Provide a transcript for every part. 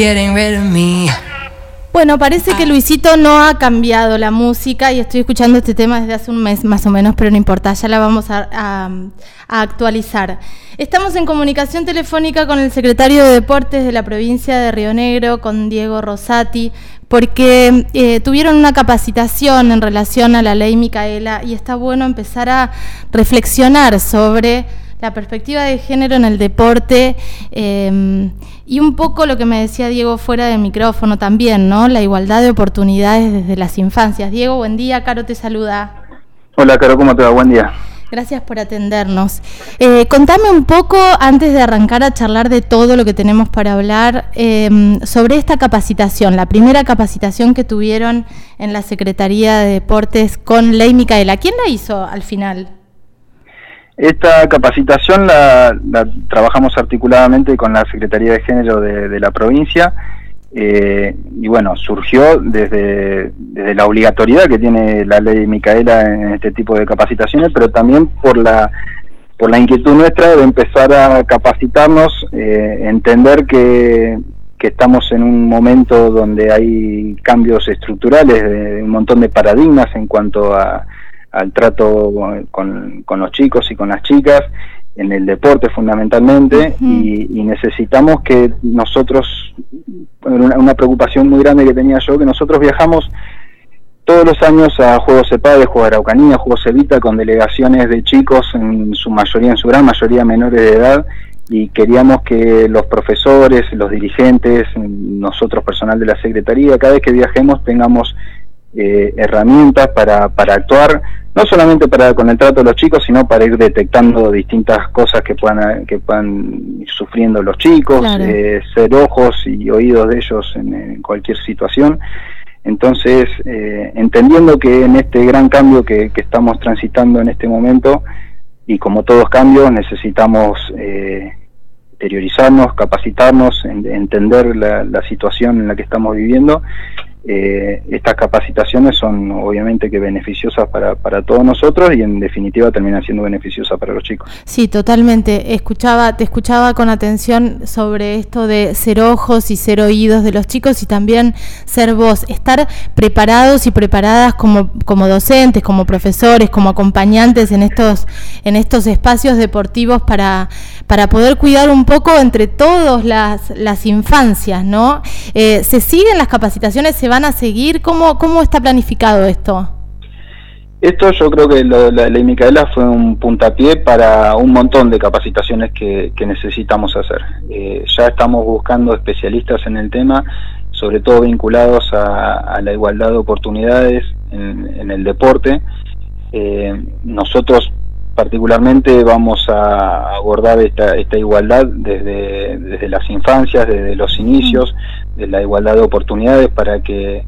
getting rid of me. Bueno, parece que Luisito no ha cambiado la música y estoy escuchando este tema desde hace un mes más o menos, pero no importa, ya la vamos a, a- a actualizar. Estamos en comunicación telefónica con el secretario de Deportes de la provincia de Río Negro, con Diego Rosati, porque eh, tuvieron una capacitación en relación a la ley Micaela y está bueno empezar a reflexionar sobre la perspectiva de género en el deporte eh, y un poco lo que me decía Diego fuera del micrófono también, ¿no? La igualdad de oportunidades desde las infancias. Diego, buen día, Caro te saluda. Hola, Caro, ¿cómo te va? Buen día. Gracias por atendernos. Eh, contame un poco, antes de arrancar a charlar de todo lo que tenemos para hablar, eh, sobre esta capacitación, la primera capacitación que tuvieron en la Secretaría de Deportes con Ley Micaela. ¿Quién la hizo al final? Esta capacitación la, la trabajamos articuladamente con la Secretaría de Género de, de la provincia eh, y bueno, surgió desde, desde la obligatoriedad que tiene la ley Micaela en este tipo de capacitaciones, pero también por la por la inquietud nuestra de empezar a capacitarnos, eh, entender que, que estamos en un momento donde hay cambios estructurales, de un montón de paradigmas en cuanto a, al trato con, con los chicos y con las chicas, en el deporte fundamentalmente, y, y necesitamos que nosotros, una, una preocupación muy grande que tenía yo, que nosotros viajamos todos los años a Juegos CEPADE, Juegos de Araucanía, Juegos Evita, con delegaciones de chicos, en su mayoría, en su gran mayoría menores de edad, y queríamos que los profesores, los dirigentes, nosotros personal de la Secretaría, cada vez que viajemos tengamos eh, herramientas para, para actuar, no solamente para con el trato de los chicos, sino para ir detectando distintas cosas que puedan, que puedan ir sufriendo los chicos, Claro. eh, ser ojos y oídos de ellos en, en cualquier situación. Entonces, eh, entendiendo que en este gran cambio que, que estamos transitando en este momento, y como todos cambios, necesitamos eh, interiorizarnos, capacitarnos, en- entender la, la situación en la que estamos viviendo. Eh, estas capacitaciones son obviamente que beneficiosas para, para todos nosotros y en definitiva terminan siendo beneficiosas para los chicos. Sí, totalmente. Escuchaba, te escuchaba con atención sobre esto de ser ojos y ser oídos de los chicos y también ser voz, estar preparados y preparadas como, como docentes, como profesores, como acompañantes en estos, en estos espacios deportivos para, para poder cuidar un poco entre todos las, las infancias, ¿no? Eh, ¿Se siguen las capacitaciones? ¿Se van a seguir? ¿Cómo, cómo está planificado esto? Esto yo creo que lo- la ley Micaela fue un puntapié para un montón de capacitaciones que, que necesitamos hacer. Eh, ya estamos buscando especialistas en el tema, sobre todo vinculados a, a la igualdad de oportunidades en, en el deporte. Eh, nosotros particularmente vamos a abordar esta, esta igualdad desde, desde las infancias, desde los inicios, de la igualdad de oportunidades para que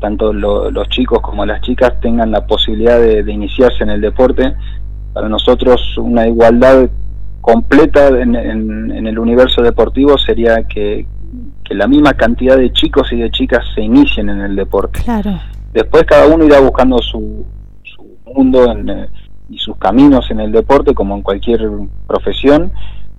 tanto lo- los chicos como las chicas tengan la posibilidad de, de iniciarse en el deporte. Para nosotros una igualdad completa en, en- en el universo deportivo sería que, que la misma cantidad de chicos y de chicas se inicien en el deporte. Claro. Después cada uno irá buscando su, su mundo en, eh, y sus caminos en el deporte como en cualquier profesión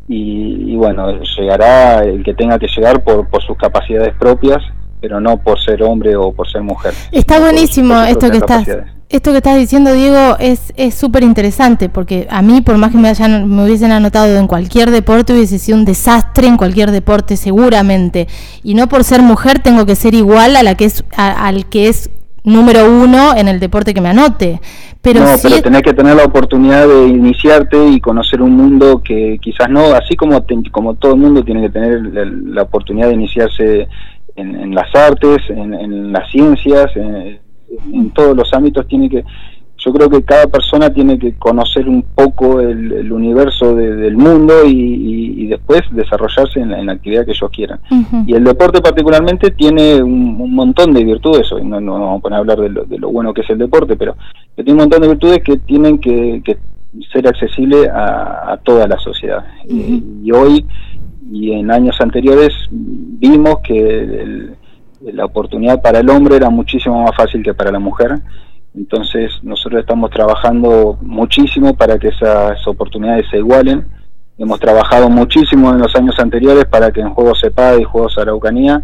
y, y bueno, llegará el que tenga que llegar por, por sus capacidades propias, pero no por ser hombre o por ser mujer. Está por- buenísimo por esto que estás, esto que estás diciendo, Diego, es es súper interesante porque a mí, por más que me hayan, me hubiesen anotado en cualquier deporte, hubiese sido un desastre en cualquier deporte, seguramente. Y no por ser mujer tengo que ser igual a la que es a- al que es número uno en el deporte que me anote. Pero no, pero es- tenés que tener la oportunidad de iniciarte y conocer un mundo que quizás no, así como te- como todo el mundo tiene que tener la, la oportunidad de iniciarse en, en las artes, en, en las ciencias, en, en todos los ámbitos tiene que, yo creo que cada persona tiene que conocer un poco el, el universo de- del mundo y, y- y después desarrollarse en la, en la actividad que ellos quieran. Y el deporte particularmente tiene un, un montón de virtudes, hoy no, no vamos a poner a hablar de lo, de lo bueno que es el deporte, pero tiene un montón de virtudes que tienen que, que ser accesible a, a toda la sociedad. Eh, y hoy y en años anteriores vimos que el- la oportunidad para el hombre era muchísimo más fácil que para la mujer. Entonces nosotros estamos trabajando muchísimo para que esas oportunidades se igualen Hemos trabajado muchísimo en los años anteriores para que en Juegos CEPAD y Juegos Araucanía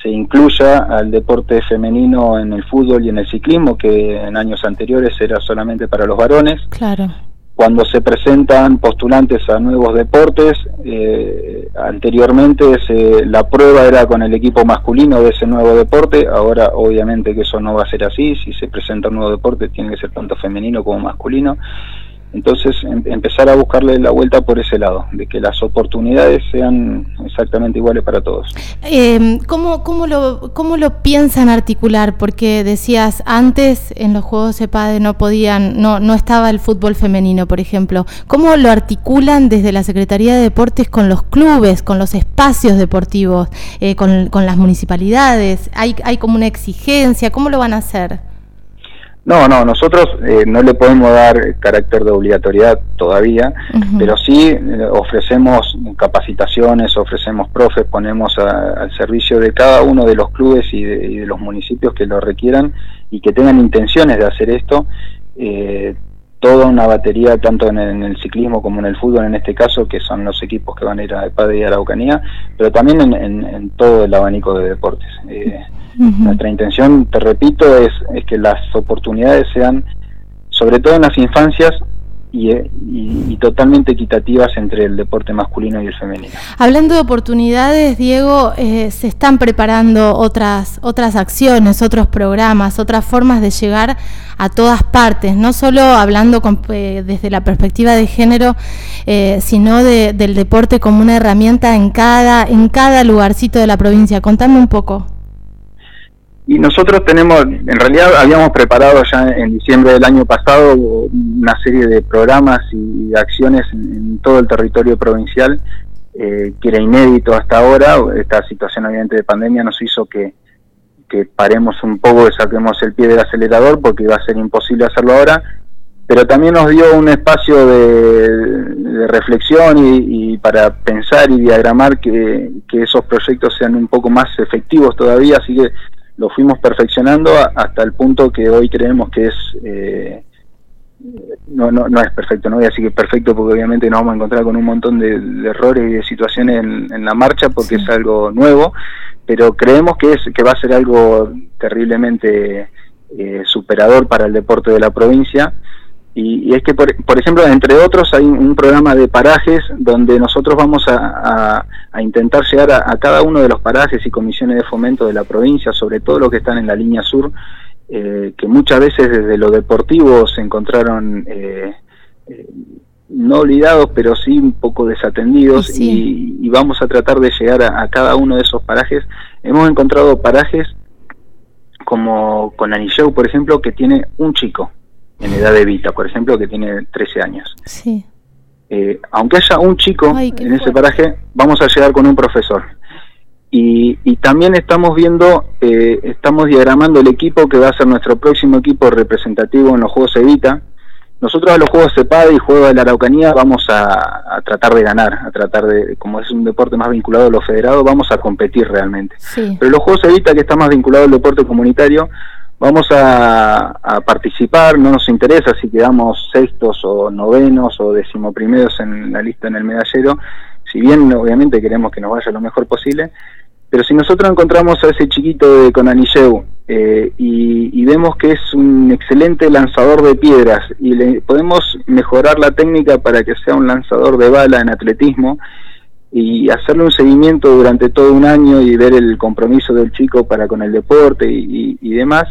se incluya al deporte femenino en el fútbol y en el ciclismo, que en años anteriores era solamente para los varones. Claro. Cuando se presentan postulantes a nuevos deportes, eh, anteriormente la prueba era con el equipo masculino de ese nuevo deporte, ahora obviamente que eso no va a ser así, si se presenta un nuevo deporte tiene que ser tanto femenino como masculino. Entonces, em, empezar a buscarle la vuelta por ese lado, de que las oportunidades sean exactamente iguales para todos. Eh, ¿cómo, cómo, lo, ¿Cómo lo piensan articular? Porque decías, antes en los Juegos EPADE no podían, no, no estaba el fútbol femenino, por ejemplo. ¿Cómo lo articulan desde la Secretaría de Deportes con los clubes, con los espacios deportivos, eh, con, con las municipalidades? ¿Hay, ¿Hay como una exigencia? ¿Cómo lo van a hacer? No, no, nosotros eh, no le podemos dar carácter de obligatoriedad todavía, pero sí eh, ofrecemos capacitaciones, ofrecemos profes, ponemos al servicio de cada uno de los clubes y de, los municipios que lo requieran y que tengan intenciones de hacer esto. Eh, toda una batería, tanto en el, ciclismo como en el fútbol, en este caso, que son los equipos que van a ir a EPAD y Araucanía, pero también en, todo el abanico de deportes. Eh, nuestra intención, te repito, es, es que las oportunidades sean, sobre todo en las infancias, y, totalmente equitativas entre el deporte masculino y el femenino. Hablando de oportunidades, Diego, eh, se están preparando otras, otras acciones, otros programas, otras formas de llegar a todas partes, no solo hablando eh, desde la perspectiva de género, eh, sino del deporte como una herramienta en cada, en cada lugarcito de la provincia. Contame un poco. Y nosotros tenemos, en realidad habíamos preparado ya en diciembre del año pasado una serie de programas y acciones en, todo el territorio provincial, eh, que era inédito hasta ahora. Esta situación obviamente de pandemia nos hizo que, que paremos un poco, y saquemos el pie del acelerador porque iba a ser imposible hacerlo ahora, pero también nos dio un espacio de, reflexión y, para pensar y diagramar que, que esos proyectos sean un poco más efectivos todavía, así que lo fuimos perfeccionando hasta el punto que hoy creemos que es eh, no, no, no es perfecto, no voy a decir que es perfecto porque obviamente nos vamos a encontrar con un montón de, errores y de situaciones en, la marcha porque es algo nuevo, pero creemos que es que va a ser algo terriblemente eh, superador para el deporte de la provincia y, es que, por, ejemplo, entre otros, hay un, programa de parajes donde nosotros vamos a, intentar llegar a, cada uno de los parajes y comisiones de fomento de la provincia, sobre todo los que están en la línea sur, eh, que muchas veces desde lo deportivo se encontraron eh, eh, no olvidados, pero sí un poco desatendidos, Y, vamos a tratar de llegar a, cada uno de esos parajes. Hemos encontrado parajes como con Anilleu, por ejemplo, que tiene un chico en edad de vida, por ejemplo, que tiene 13 años. Sí. Eh, aunque haya un chico en ese paraje, vamos a llegar con un profesor. Y, y también estamos viendo, eh, estamos diagramando el equipo que va a ser nuestro próximo equipo representativo en los Juegos Evita. Nosotros a los Juegos CEPAD y Juegos de la Araucanía vamos a, tratar de ganar, a tratar de, como es un deporte más vinculado a los federados, vamos a competir realmente. Pero los Juegos Evita, que está más vinculado al deporte comunitario, Vamos a, participar, no nos interesa si quedamos sextos o novenos o decimoprimeros en la lista en el medallero, si bien obviamente queremos que nos vaya lo mejor posible, pero si nosotros encontramos a ese chiquito de Conanilleu eh, y, vemos que es un excelente lanzador de piedras y le podemos mejorar la técnica para que sea un lanzador de bala en atletismo, y hacerle un seguimiento durante todo un año y ver el compromiso del chico para con el deporte y, demás,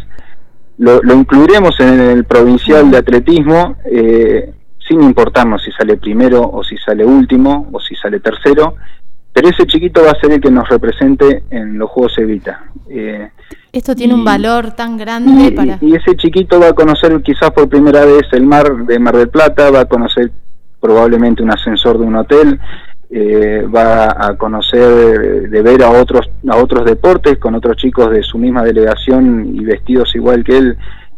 lo, incluiremos en el provincial de atletismo, eh, sin importarnos si sale primero o si sale último o si sale tercero, pero ese chiquito va a ser el que nos represente en los Juegos Evita. Eh, Esto tiene un valor tan grande para... Y ese chiquito va a conocer quizás por primera vez el mar de Mar del Plata, va a conocer probablemente un ascensor de un hotel, eh, va a conocer de ver a otros a otros deportes con otros chicos de su misma delegación y vestidos igual que él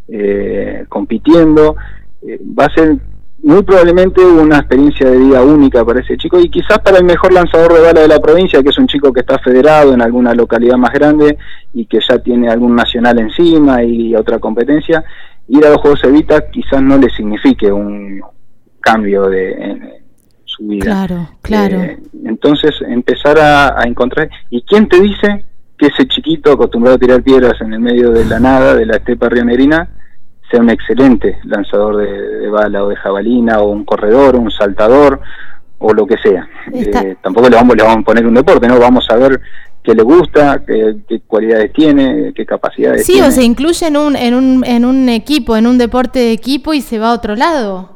eh, compitiendo. Eh, va a ser muy probablemente una experiencia de vida única para ese chico y quizás para el mejor lanzador de bala de la provincia que es un chico que está federado en alguna localidad más grande y que ya tiene algún nacional encima y otra competencia. Ir a los Juegos Evita quizás no le signifique un cambio de su vida. Claro, claro. Eh, entonces empezar a, encontrar, ¿y quién te dice que ese chiquito acostumbrado a tirar piedras en el medio de la nada, de la estepa rionerina, sea un excelente lanzador de, bala o de jabalina o un corredor o un saltador o lo que sea. Eh, tampoco le vamos, le vamos a poner un deporte, ¿no? Vamos a ver qué le gusta, qué, cualidades tiene, qué capacidades tiene. Sí, o se incluye en un, en, un, en un equipo, en un deporte de equipo y se va a otro lado.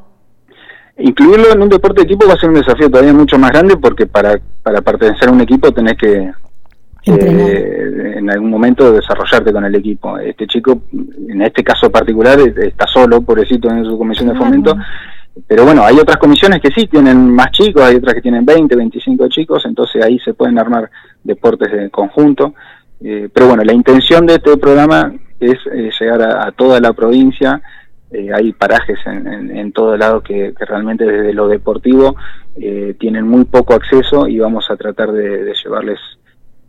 Incluirlo en un deporte de equipo va a ser un desafío todavía mucho más grande porque para, para pertenecer a un equipo tenés que eh, en algún momento desarrollarte con el equipo. Este chico, en este caso particular, está solo, pobrecito, en su comisión de fomento. Pero bueno, hay otras comisiones que sí tienen más chicos, hay otras que tienen 20, 25 chicos, entonces ahí se pueden armar deportes en conjunto. Eh, pero bueno, la intención de este programa es eh, llegar a, toda la provincia. Eh, hay parajes en, en, todo lado que, realmente desde lo deportivo tienen muy poco acceso y vamos a tratar de llevarles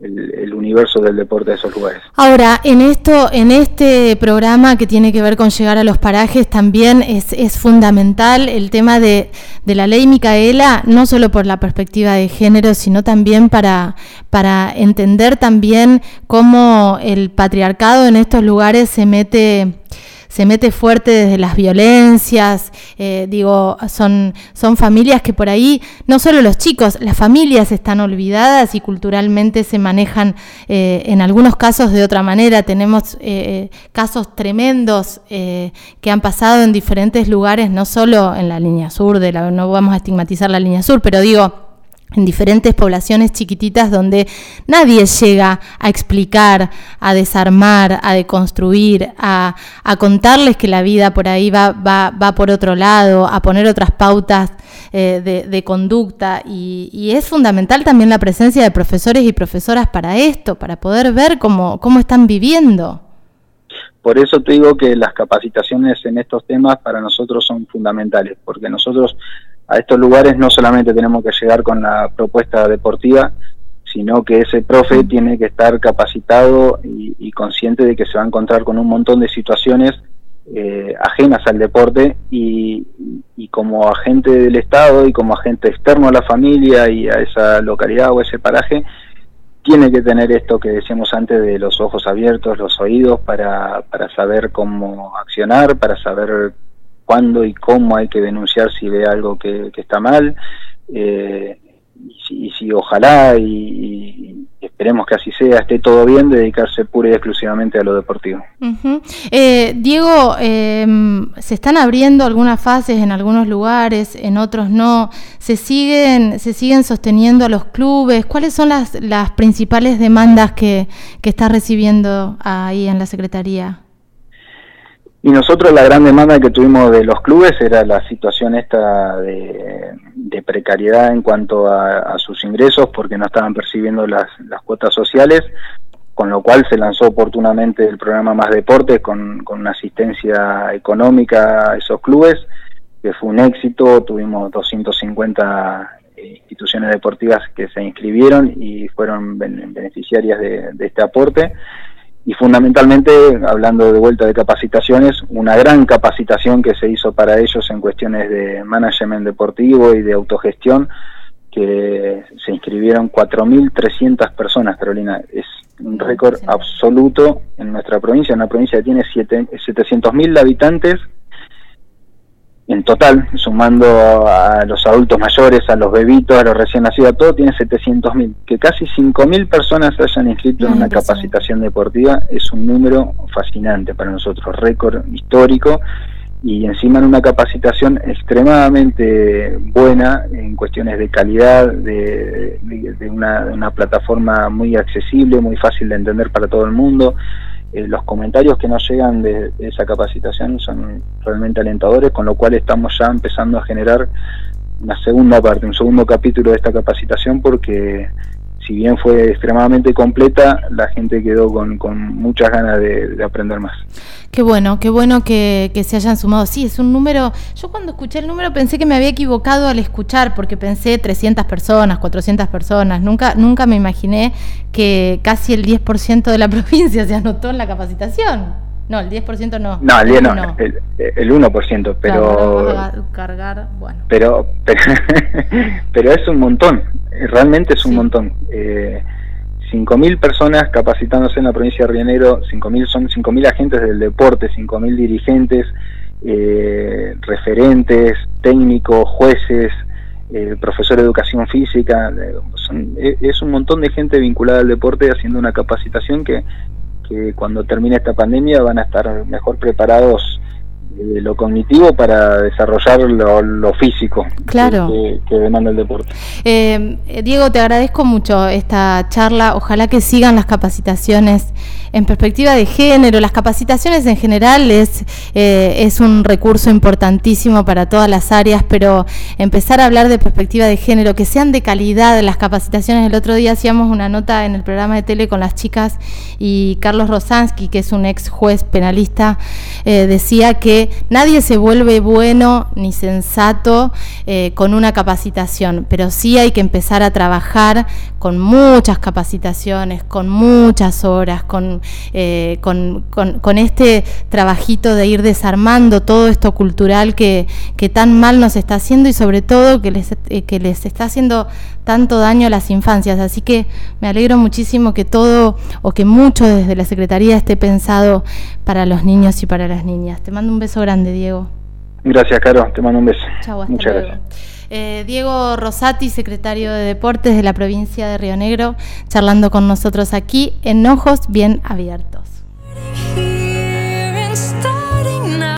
el, universo del deporte de esos lugares. Ahora, en esto, en este programa que tiene que ver con llegar a los parajes, también es, es fundamental el tema de, de, la ley Micaela, no solo por la perspectiva de género, sino también para, para entender también cómo el patriarcado en estos lugares se mete se mete fuerte desde las violencias, eh, digo, son, son familias que por ahí, no solo los chicos, las familias están olvidadas y culturalmente se manejan eh, en algunos casos de otra manera. Tenemos eh, casos tremendos que han pasado en diferentes lugares, no solo en la línea sur, de la, no vamos a estigmatizar la línea sur, pero digo, en diferentes poblaciones chiquititas donde nadie llega a explicar, a desarmar, a deconstruir, a, contarles que la vida por ahí va, va, va, por otro lado, a poner otras pautas eh, de, conducta. Y, es fundamental también la presencia de profesores y profesoras para esto, para poder ver cómo, cómo están viviendo. Por eso te digo que las capacitaciones en estos temas para nosotros son fundamentales, porque nosotros a estos lugares no solamente tenemos que llegar con la propuesta deportiva, sino que ese profe tiene que estar capacitado y, consciente de que se va a encontrar con un montón de situaciones eh, ajenas al deporte y, como agente del Estado y como agente externo a la familia y a esa localidad o ese paraje, tiene que tener esto que decíamos antes de los ojos abiertos, los oídos, para, para saber cómo accionar, para saber cuándo y cómo hay que denunciar si ve algo que, está mal, eh, y, si, ojalá y, esperemos que así sea, esté todo bien, dedicarse pura y exclusivamente a lo deportivo. Eh, Diego, em, se están abriendo algunas fases en algunos lugares, en otros no. ¿Se siguen, se siguen sosteniendo a los clubes? ¿Cuáles son las, principales demandas que, que está recibiendo ahí en la Secretaría? Y nosotros la gran demanda que tuvimos de los clubes era la situación esta de, precariedad en cuanto a, sus ingresos porque no estaban percibiendo las, cuotas sociales, con lo cual se lanzó oportunamente el programa Más Deportes con, una asistencia económica a esos clubes, que fue un éxito, tuvimos 250 instituciones deportivas que se inscribieron y fueron beneficiarias de este aporte y fundamentalmente, hablando de vuelta de capacitaciones, una gran capacitación que se hizo para ellos en cuestiones de management deportivo y de autogestión, que se inscribieron 4.300 personas, Carolina. Es un récord absoluto en nuestra provincia, una provincia que tiene 700.000 habitantes en total, sumando a los adultos mayores, a los bebitos, a los recién nacidos, todo tiene 700.000. Que casi 5.000 personas se hayan inscrito en una capacitación deportiva es un número fascinante para nosotros, récord histórico y encima en una capacitación extremadamente buena en cuestiones de calidad, de, una, de una plataforma muy accesible, muy fácil de entender para todo el mundo eh, los comentarios que nos llegan de, esa capacitación son realmente alentadores, con lo cual estamos ya empezando a generar una segunda parte, un segundo capítulo de esta capacitación, porque si bien fue extremadamente completa, la gente quedó con, muchas ganas de, aprender más. Qué bueno, qué bueno que, se hayan sumado. Sí, es un número, yo cuando escuché el número pensé que me había equivocado al escuchar, porque pensé 300 personas, 400 personas, nunca, nunca me imaginé que casi el 10% de la provincia se anotó en la capacitación. No, el 10% no. No, el 10 no, El, 1%, pero... cargar, bueno. Pero, pero, es un montón, realmente es un montón. Eh, 5.000 personas capacitándose en la provincia de Río Negro, 5.000 son 5.000 agentes del deporte, 5.000 dirigentes, eh, referentes, técnicos, jueces, eh, profesor de educación física, e, es un montón de gente vinculada al deporte haciendo una capacitación que, que cuando termine esta pandemia van a estar mejor preparados de lo cognitivo para desarrollar lo, físico claro. que, demanda el deporte. Eh, Diego, te agradezco mucho esta charla. Ojalá que sigan las capacitaciones en perspectiva de género. Las capacitaciones en general es, eh, es un recurso importantísimo para todas las áreas, pero empezar a hablar de perspectiva de género, que sean de calidad las capacitaciones. El otro día hacíamos una nota en el programa de tele con las chicas y Carlos Rosansky, que es un ex juez penalista, eh, decía que nadie se vuelve bueno ni sensato eh, con una capacitación, pero sí hay que empezar a trabajar con muchas capacitaciones, con muchas horas, con, eh, con, con, este trabajito de ir desarmando todo esto cultural que, que, tan mal nos está haciendo y sobre todo que les, eh, que les está haciendo tanto daño a las infancias. Así que me alegro muchísimo que todo o que mucho desde la Secretaría esté pensado para los niños y para las niñas. Te mando un beso grande, Diego. Gracias, Caro. Te mando un beso. Chau, hasta Muchas gracias. Eh, Diego Rosati, secretario de Deportes de la provincia de Río Negro, charlando con nosotros aquí en Ojos Bien Abiertos.